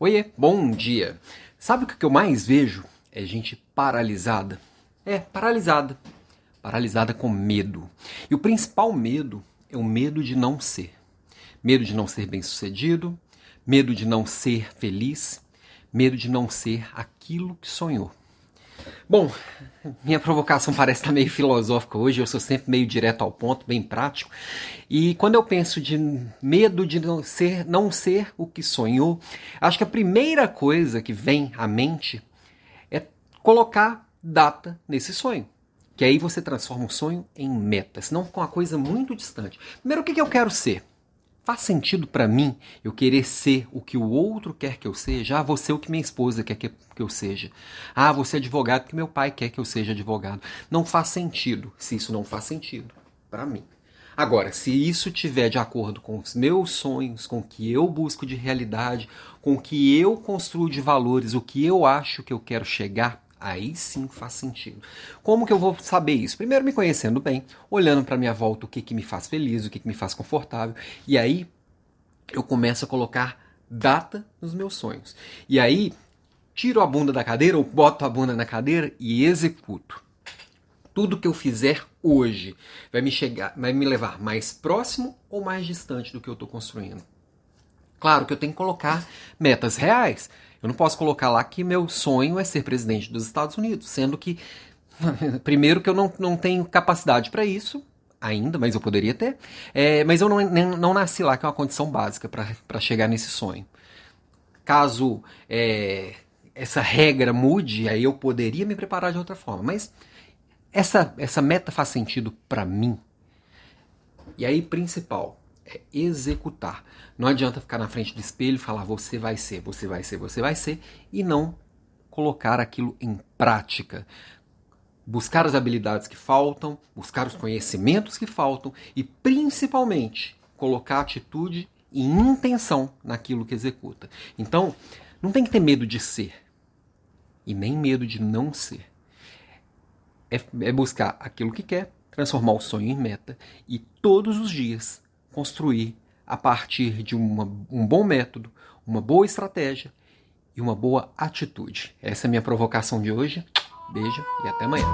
Oiê, bom dia. Sabe o que eu mais vejo? É gente paralisada. É, paralisada. Paralisada com medo. E o principal medo é o medo de não ser. Medo de não ser bem-sucedido, medo de não ser feliz, medo de não ser aquilo que sonhou. Bom, minha provocação parece estar meio filosófica hoje, eu sou sempre meio direto ao ponto, bem prático. E quando eu penso de medo de não ser, não ser o que sonhou, acho que a primeira coisa que vem à mente é colocar data nesse sonho. Que aí você transforma o sonho em meta, senão com uma coisa muito distante. Primeiro, o que eu quero ser? Faz sentido para mim eu querer ser o que o outro quer que eu seja? Ah, você é o que minha esposa quer que eu seja. Ah, você é advogado que meu pai quer que eu seja advogado. Não faz sentido, se isso não faz sentido para mim. Agora, se isso tiver de acordo com os meus sonhos, com o que eu busco de realidade, com o que eu construo de valores, o que eu acho que eu quero chegar, Aí sim faz sentido. Como que eu vou saber isso? Primeiro me conhecendo bem, olhando para minha volta o que, que me faz feliz, o que, que me faz confortável. E aí eu começo a colocar data nos meus sonhos. E aí tiro a bunda da cadeira ou boto a bunda na cadeira e executo. Tudo que eu fizer hoje vai me chegar, vai me levar mais próximo ou mais distante do que eu estou construindo. Claro que eu tenho que colocar metas reais. Eu não posso colocar lá que meu sonho é ser presidente dos Estados Unidos, sendo que, primeiro, que eu não, não tenho capacidade para isso ainda, mas eu poderia ter. É, mas eu não, não nasci lá, que é uma condição básica para chegar nesse sonho. Caso é, essa regra mude, aí eu poderia me preparar de outra forma. Mas essa, essa meta faz sentido para mim? E aí, principal, é executar. Não adianta ficar na frente do espelho e falar você vai ser, você vai ser, você vai ser e não colocar aquilo em prática. Buscar as habilidades que faltam, buscar os conhecimentos que faltam e principalmente colocar atitude e intenção naquilo que executa. Então, não tem que ter medo de ser e nem medo de não ser. É, é buscar aquilo que quer, transformar o sonho em meta e todos os dias construir a partir de uma, um bom método, uma boa estratégia e uma boa atitude. Essa é a minha provocação de hoje. Beijo e até amanhã.